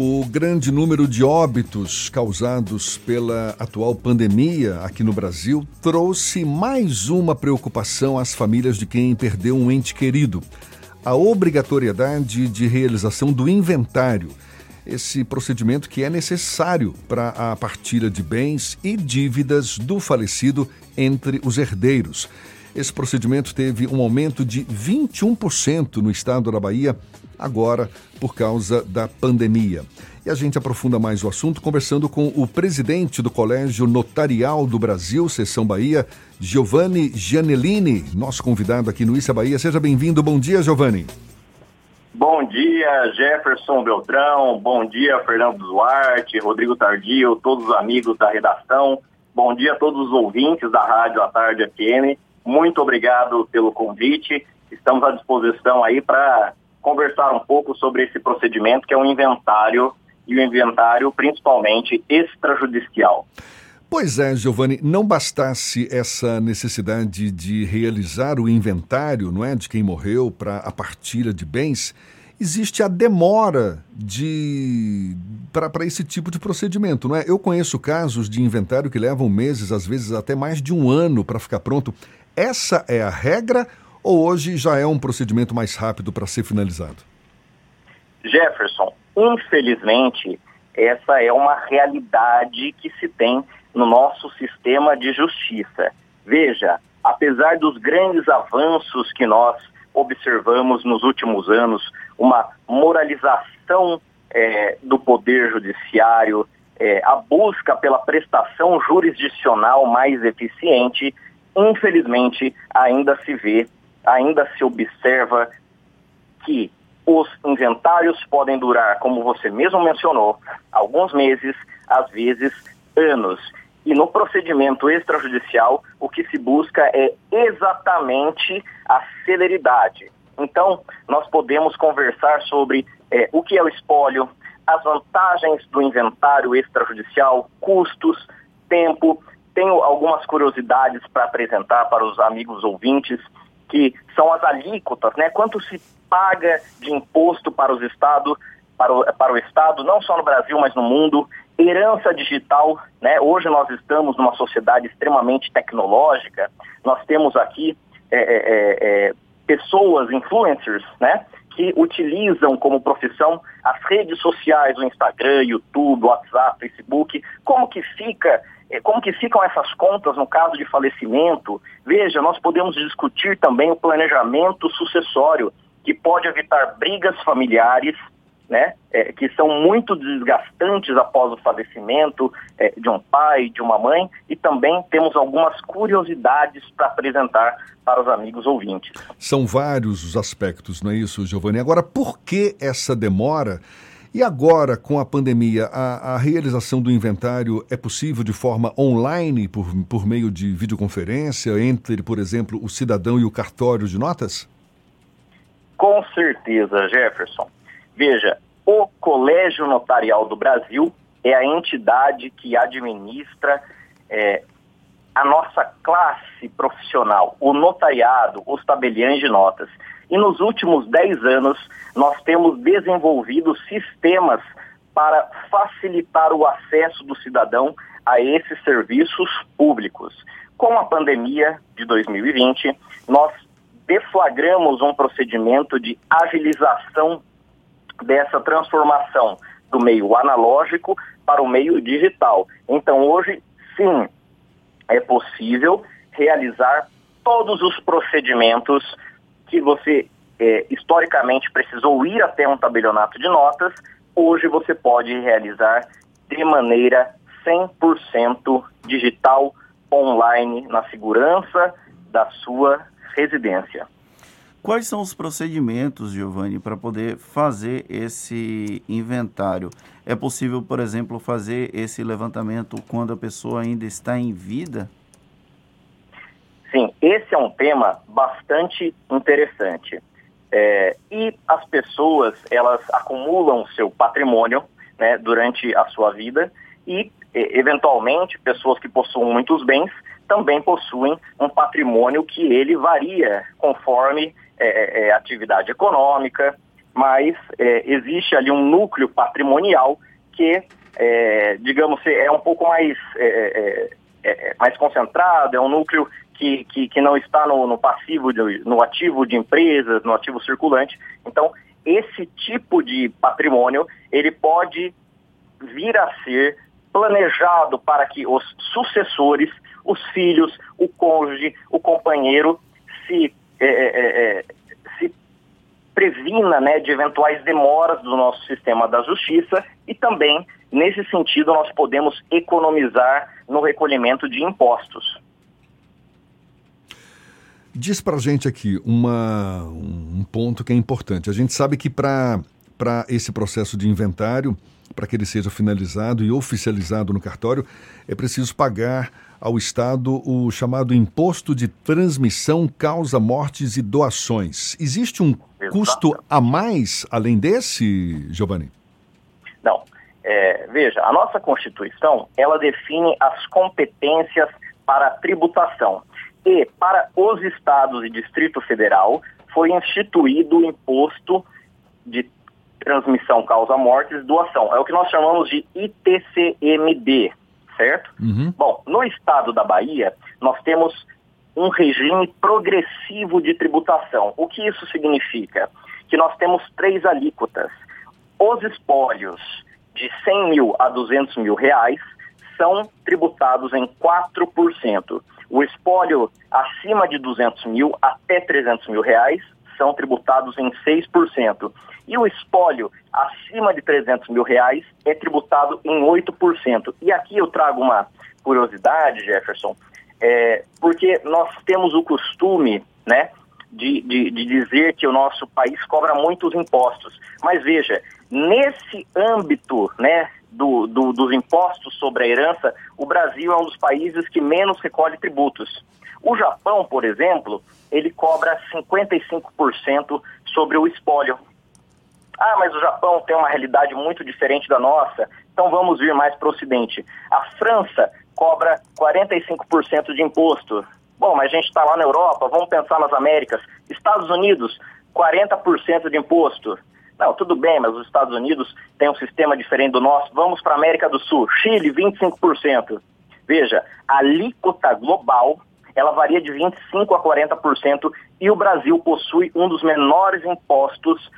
O grande número de óbitos causados pela atual pandemia aqui no Brasil trouxe mais uma preocupação às famílias de quem perdeu um ente querido. A obrigatoriedade de realização do inventário. Esse procedimento que é necessário para a partilha de bens e dívidas do falecido entre os herdeiros. Esse procedimento teve um aumento de 21% no estado da Bahia, agora por causa da pandemia. E a gente aprofunda mais o assunto conversando com o presidente do Colégio Notarial do Brasil, Seção Bahia, Giovanni Gianellini, nosso convidado aqui no Issa Bahia. Seja bem-vindo. Bom dia, Giovanni. Bom dia, Jefferson Beltrão. Bom dia, Fernando Duarte, Rodrigo Tardio, todos os amigos da redação. Bom dia a todos os ouvintes da Rádio à Tarde FM. Muito obrigado pelo convite. Estamos à disposição aí para conversar um pouco sobre esse procedimento que é um inventário e o inventário principalmente extrajudicial. Pois é, Giovanni, não bastasse essa necessidade de realizar o inventário, não é, de quem morreu para a partilha de bens, existe a demora de para esse tipo de procedimento, não é? Eu conheço casos de inventário que levam meses, às vezes até mais de um ano para ficar pronto. Essa é a regra ou hoje já é um procedimento mais rápido para ser finalizado? Jefferson, infelizmente, essa é uma realidade que se tem no nosso sistema de justiça. Veja, apesar dos grandes avanços que nós observamos nos últimos anos, uma moralização é, do poder judiciário, é, a busca pela prestação jurisdicional mais eficiente, infelizmente, ainda se vê, ainda se observa que os inventários podem durar, como você mesmo mencionou, alguns meses, às vezes anos. E no procedimento extrajudicial, o que se busca é exatamente a celeridade. Então, nós podemos conversar sobre é, o que é o espólio, as vantagens do inventário extrajudicial, custos, tempo, tenho algumas curiosidades para apresentar para os amigos ouvintes, que são as alíquotas, né? Quanto se paga de imposto para os estados, para o, para o Estado, não só no Brasil, mas no mundo. Herança digital, né? Hoje nós estamos numa sociedade extremamente tecnológica. Nós temos aqui é, é, é, é pessoas, influencers, né? Que utilizam como profissão as redes sociais, o Instagram, YouTube, WhatsApp, Facebook. Como que fica como que ficam essas contas no caso de falecimento? Veja, nós podemos discutir também o planejamento sucessório, que pode evitar brigas familiares, né, é, que são muito desgastantes após o falecimento é, de um pai, de uma mãe, e também temos algumas curiosidades para apresentar para os amigos ouvintes. São vários os aspectos, não é isso, Giovanni? Agora, por que essa demora? E agora, com a pandemia, a, a, realização do inventário é possível de forma online, por, por meio de videoconferência, entre, por exemplo, o cidadão e o cartório de notas? Com certeza, Jefferson. Veja, o Colégio Notarial do Brasil é a entidade que administra é, a nossa classe profissional, o notariado, os tabeliães de notas. E nos últimos 10 anos, nós temos desenvolvido sistemas para facilitar o acesso do cidadão a esses serviços públicos. Com a pandemia de 2020, nós deflagramos um procedimento de agilização dessa transformação do meio analógico para o meio digital. Então, hoje, sim, é possível realizar todos os procedimentos que você é, historicamente precisou ir até um tabelionato de notas, hoje você pode realizar de maneira 100% digital, online, na segurança da sua residência. Quais são os procedimentos, Giovanni, para poder fazer esse inventário? É possível, por exemplo, fazer esse levantamento quando a pessoa ainda está em vida? Sim, esse é um tema bastante interessante. É, e as pessoas, elas acumulam seu patrimônio né, durante a sua vida e, eventualmente, pessoas que possuem muitos bens também possuem um patrimônio que ele varia conforme é, é, é atividade econômica, mas é, existe ali um núcleo patrimonial que, é, digamos, é um pouco mais, mais concentrado, é um núcleo que, que, que não está no, no passivo, de, no ativo de empresas, no ativo circulante. Então, esse tipo de patrimônio, ele pode vir a ser planejado para que os sucessores, os filhos, o cônjuge, o companheiro se, é, é, é, se previna né, de eventuais demoras do nosso sistema da justiça e também, nesse sentido, nós podemos economizar no recolhimento de impostos. Diz para gente aqui uma, um ponto que é importante. A gente sabe que para esse processo de inventário, para que ele seja finalizado e oficializado no cartório, é preciso pagar ao Estado o chamado Imposto de Transmissão, Causa, Mortes e Doações. Existe um Exato. custo a mais além desse, Giovanni? Não. É, veja, a nossa Constituição, ela define as competências para a tributação. E para os estados e Distrito Federal foi instituído o imposto de transmissão causa mortes doação. É o que nós chamamos de ITCMD, certo? Uhum. Bom, no estado da Bahia, nós temos um regime progressivo de tributação. O que isso significa? Que nós temos três alíquotas. Os espólios de 100 mil a 200 mil reais são tributados em 4%. O espólio acima de 200 mil até 300 mil reais são tributados em 6%. E o espólio acima de 300 mil reais é tributado em 8%. E aqui eu trago uma curiosidade, Jefferson, é, porque nós temos o costume, né, de, de, de, dizer que o nosso país cobra muitos impostos. Mas veja, nesse âmbito, né, do, do, dos impostos sobre a herança, o Brasil é um dos países que menos recolhe tributos. O Japão, por exemplo, ele cobra 55% sobre o espólio. Ah, mas o Japão tem uma realidade muito diferente da nossa, então vamos vir mais para o Ocidente. A França cobra 45% de imposto. Bom, mas a gente está lá na Europa, vamos pensar nas Américas. Estados Unidos, 40% de imposto. Não, tudo bem, mas os Estados Unidos têm um sistema diferente do nosso. Vamos para a América do Sul. Chile, 25%. Veja, a alíquota global ela varia de 25% a 40% e o Brasil possui um dos menores impostos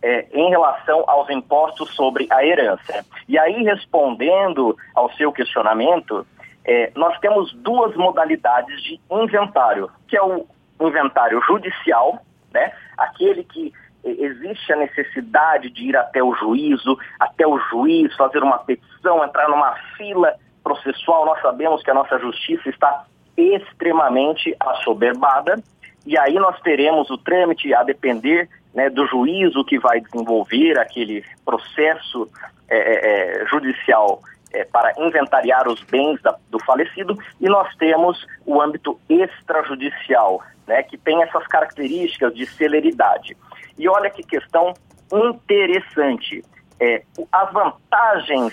é, em relação aos impostos sobre a herança. E aí, respondendo ao seu questionamento, é, nós temos duas modalidades de inventário, que é o inventário judicial, né, aquele que existe a necessidade de ir até o juízo, até o juiz, fazer uma petição, entrar numa fila processual. Nós sabemos que a nossa justiça está extremamente assoberbada, e aí nós teremos o trâmite a depender né, do juízo que vai desenvolver aquele processo é, é, é judicial é, para inventariar os bens da, do falecido, e nós temos o âmbito extrajudicial, né, que tem essas características de celeridade. E olha que questão interessante. É, as vantagens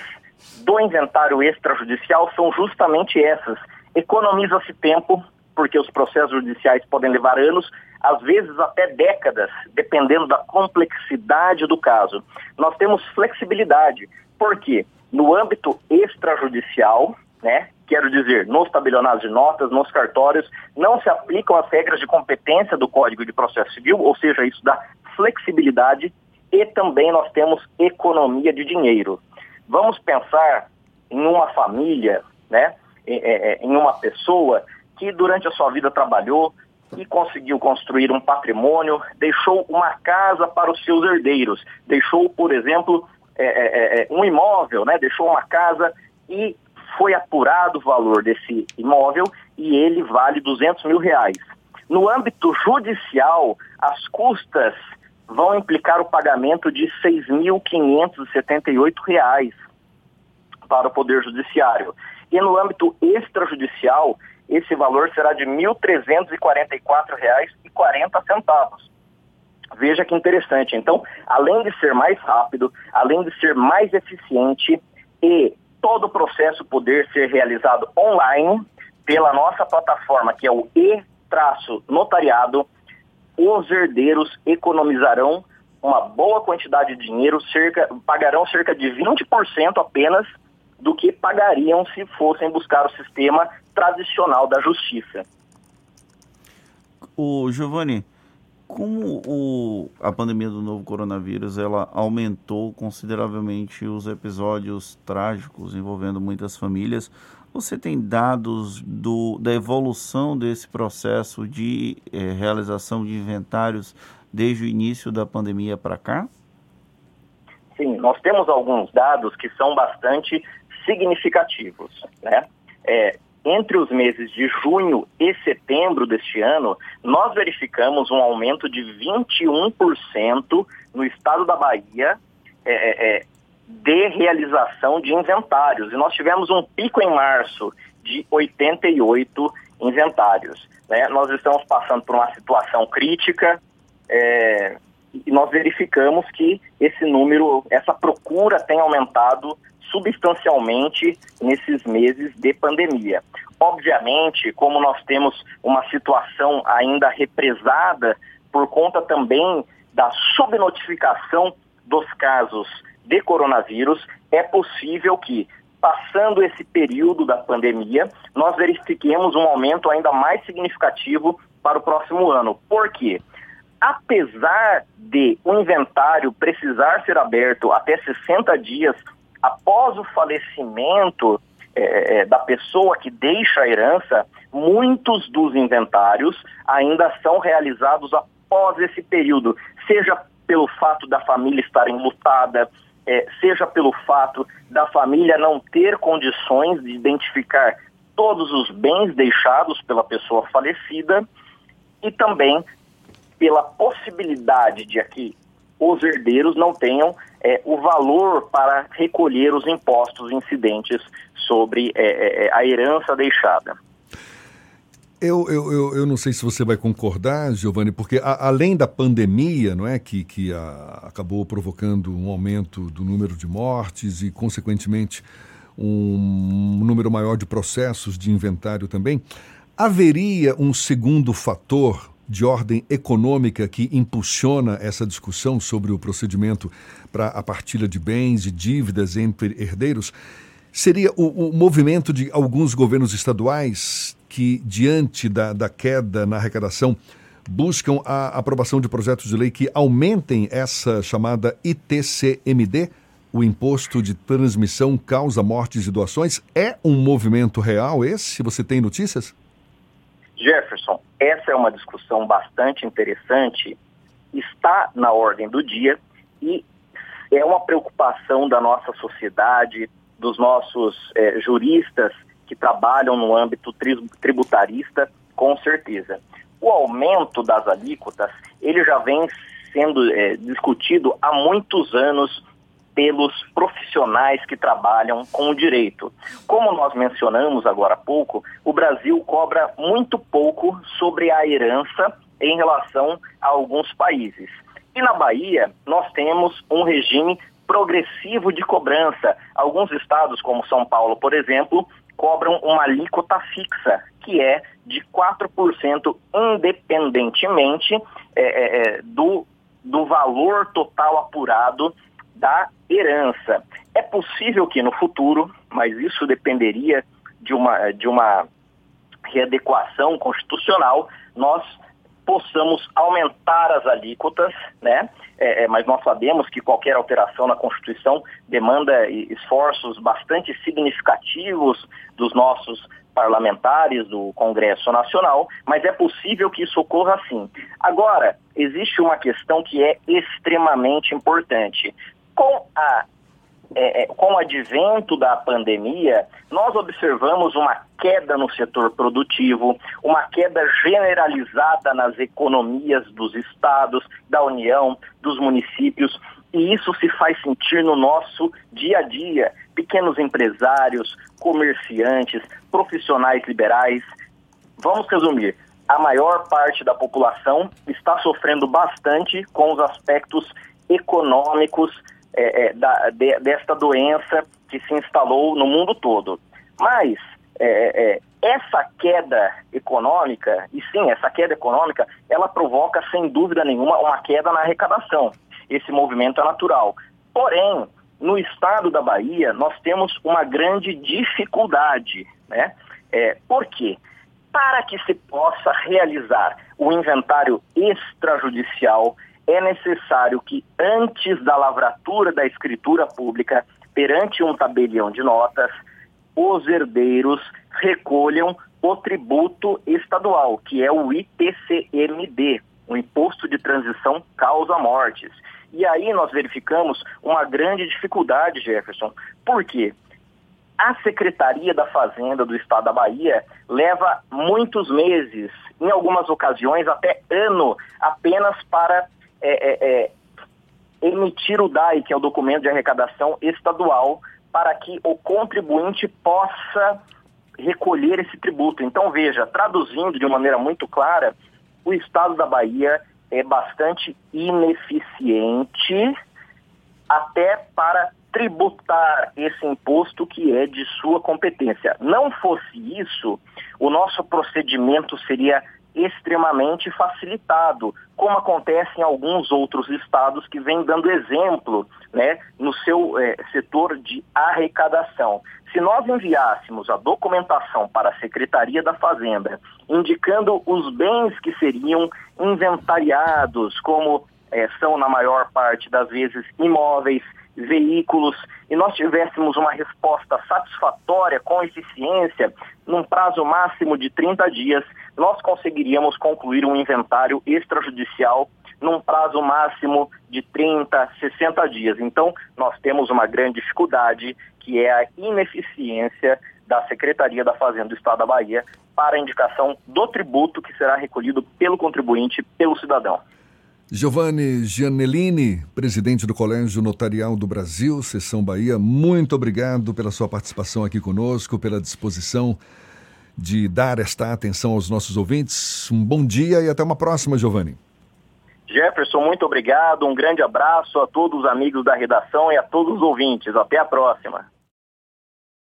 do inventário extrajudicial são justamente essas. Economiza-se tempo, porque os processos judiciais podem levar anos, às vezes até décadas, dependendo da complexidade do caso. Nós temos flexibilidade, porque no âmbito extrajudicial, né, quero dizer, nos tabelionados de notas, nos cartórios, não se aplicam as regras de competência do Código de Processo Civil, ou seja, isso dá flexibilidade e também nós temos economia de dinheiro. Vamos pensar em uma família, né, em uma pessoa que durante a sua vida trabalhou e conseguiu construir um patrimônio, deixou uma casa para os seus herdeiros, deixou, por exemplo, é, é, é, um imóvel, né, deixou uma casa e foi apurado o valor desse imóvel e ele vale 200 mil reais. No âmbito judicial, as custas vão implicar o pagamento de R$ 6.578 para o Poder Judiciário. E no âmbito extrajudicial, esse valor será de R$ 1.344,40. Veja que interessante. Então, além de ser mais rápido, além de ser mais eficiente e todo o processo poder ser realizado online pela nossa plataforma, que é o e-notariado, os herdeiros economizarão uma boa quantidade de dinheiro, cerca, pagarão cerca de 20% apenas do que pagariam se fossem buscar o sistema tradicional da justiça. O Giovanni, como o, a pandemia do novo coronavírus ela aumentou consideravelmente os episódios trágicos envolvendo muitas famílias, você tem dados do, da evolução desse processo de eh, realização de inventários desde o início da pandemia para cá? Sim, nós temos alguns dados que são bastante significativos. Né? É, entre os meses de junho e setembro deste ano, nós verificamos um aumento de 21% no estado da Bahia é, é, é, de realização de inventários. E nós tivemos um pico em março de 88 inventários. Né? Nós estamos passando por uma situação crítica é, e nós verificamos que esse número, essa procura tem aumentado substancialmente nesses meses de pandemia. Obviamente, como nós temos uma situação ainda represada por conta também da subnotificação dos casos de coronavírus, é possível que, passando esse período da pandemia, nós verifiquemos um aumento ainda mais significativo para o próximo ano. Por quê? Apesar de o inventário precisar ser aberto até 60 dias após o falecimento é, da pessoa que deixa a herança, muitos dos inventários ainda são realizados após esse período, seja pelo fato da família estar enlutada, é, seja pelo fato da família não ter condições de identificar todos os bens deixados pela pessoa falecida e também pela possibilidade de aqui os herdeiros não tenham é, o valor para recolher os impostos incidentes sobre é, é, é, a herança deixada. Eu, eu, eu, eu, não sei se você vai concordar, Giovanni, porque a, além da pandemia, não é, que, que a, acabou provocando um aumento do número de mortes e, consequentemente, um número maior de processos de inventário também, haveria um segundo fator de ordem econômica que impulsiona essa discussão sobre o procedimento para a partilha de bens e dívidas entre herdeiros seria o, o movimento de alguns governos estaduais que, diante da, da queda na arrecadação, buscam a aprovação de projetos de lei que aumentem essa chamada ITCMD, o Imposto de Transmissão Causa Mortes e Doações. É um movimento real esse? Você tem notícias? Jefferson, essa é uma discussão bastante interessante, está na ordem do dia e é uma preocupação da nossa sociedade, dos nossos é, juristas que trabalham no âmbito tributarista, com certeza. O aumento das alíquotas, ele já vem sendo é, discutido há muitos anos pelos profissionais que trabalham com o direito. Como nós mencionamos agora há pouco, o Brasil cobra muito pouco sobre a herança em relação a alguns países. E na Bahia, nós temos um regime progressivo de cobrança. Alguns estados, como São Paulo, por exemplo, cobram uma alíquota fixa, que é de 4%, independentemente é, é, é, do, do valor total apurado da herança. É possível que no futuro, mas isso dependeria de uma, de uma readequação constitucional, nós possamos aumentar as alíquotas, né? É, é, mas nós sabemos que qualquer alteração na Constituição demanda esforços bastante significativos dos nossos parlamentares do Congresso Nacional, mas é possível que isso ocorra sim. Agora, existe uma questão que é extremamente importante. Com, a, é, é, com o advento da pandemia, nós observamos uma queda no setor produtivo, uma queda generalizada nas economias dos estados, da União, dos municípios, e isso se faz sentir no nosso dia a dia. Pequenos empresários, comerciantes, profissionais liberais. Vamos resumir: a maior parte da população está sofrendo bastante com os aspectos econômicos é, é, da, de, desta doença que se instalou no mundo todo. Mas é, é, essa queda econômica, e sim, essa queda econômica, ela provoca sem dúvida nenhuma uma queda na arrecadação. esse movimento é natural. Porém, no estado da Bahia, nós temos uma grande dificuldade, né? É, por quê? Para que se possa realizar o inventário extrajudicial, é necessário que antes da lavratura da escritura pública, perante um tabelião de notas, os herdeiros recolham o tributo estadual, que é o ITCMD, o Imposto de Transição Causa Mortes. E aí nós verificamos uma grande dificuldade, Jefferson. Por quê? A Secretaria da Fazenda do Estado da Bahia leva muitos meses, em algumas ocasiões até ano, apenas para é, é, é, emitir o DAI, que é o documento de arrecadação estadual, para que o contribuinte possa recolher esse tributo. Então, veja, traduzindo de uma maneira muito clara, o Estado da Bahia é bastante ineficiente até para tributar esse imposto que é de sua competência. Não fosse isso, o nosso procedimento seria extremamente facilitado, como acontece em alguns outros estados que vêm dando exemplo né, no seu é, setor de arrecadação. Se nós enviássemos a documentação para a Secretaria da Fazenda, indicando os bens que seriam inventariados, como é, são na maior parte das vezes imóveis, veículos, e nós tivéssemos uma resposta satisfatória, com eficiência, num prazo máximo de 30 dias, nós conseguiríamos concluir um inventário extrajudicial num prazo máximo de 30, 60 dias. Então, nós temos uma grande dificuldade, que é a ineficiência da Secretaria da Fazenda do Estado da Bahia para a indicação do tributo que será recolhido pelo contribuinte, pelo cidadão. Giovanni Gianellini, presidente do Colégio Notarial do Brasil, Seção Bahia, muito obrigado pela sua participação aqui conosco, pela disposição de dar esta atenção aos nossos ouvintes. Um bom dia e até uma próxima, Giovanni. Jefferson, muito obrigado. Um grande abraço a todos os amigos da redação e a todos os ouvintes. Até a próxima.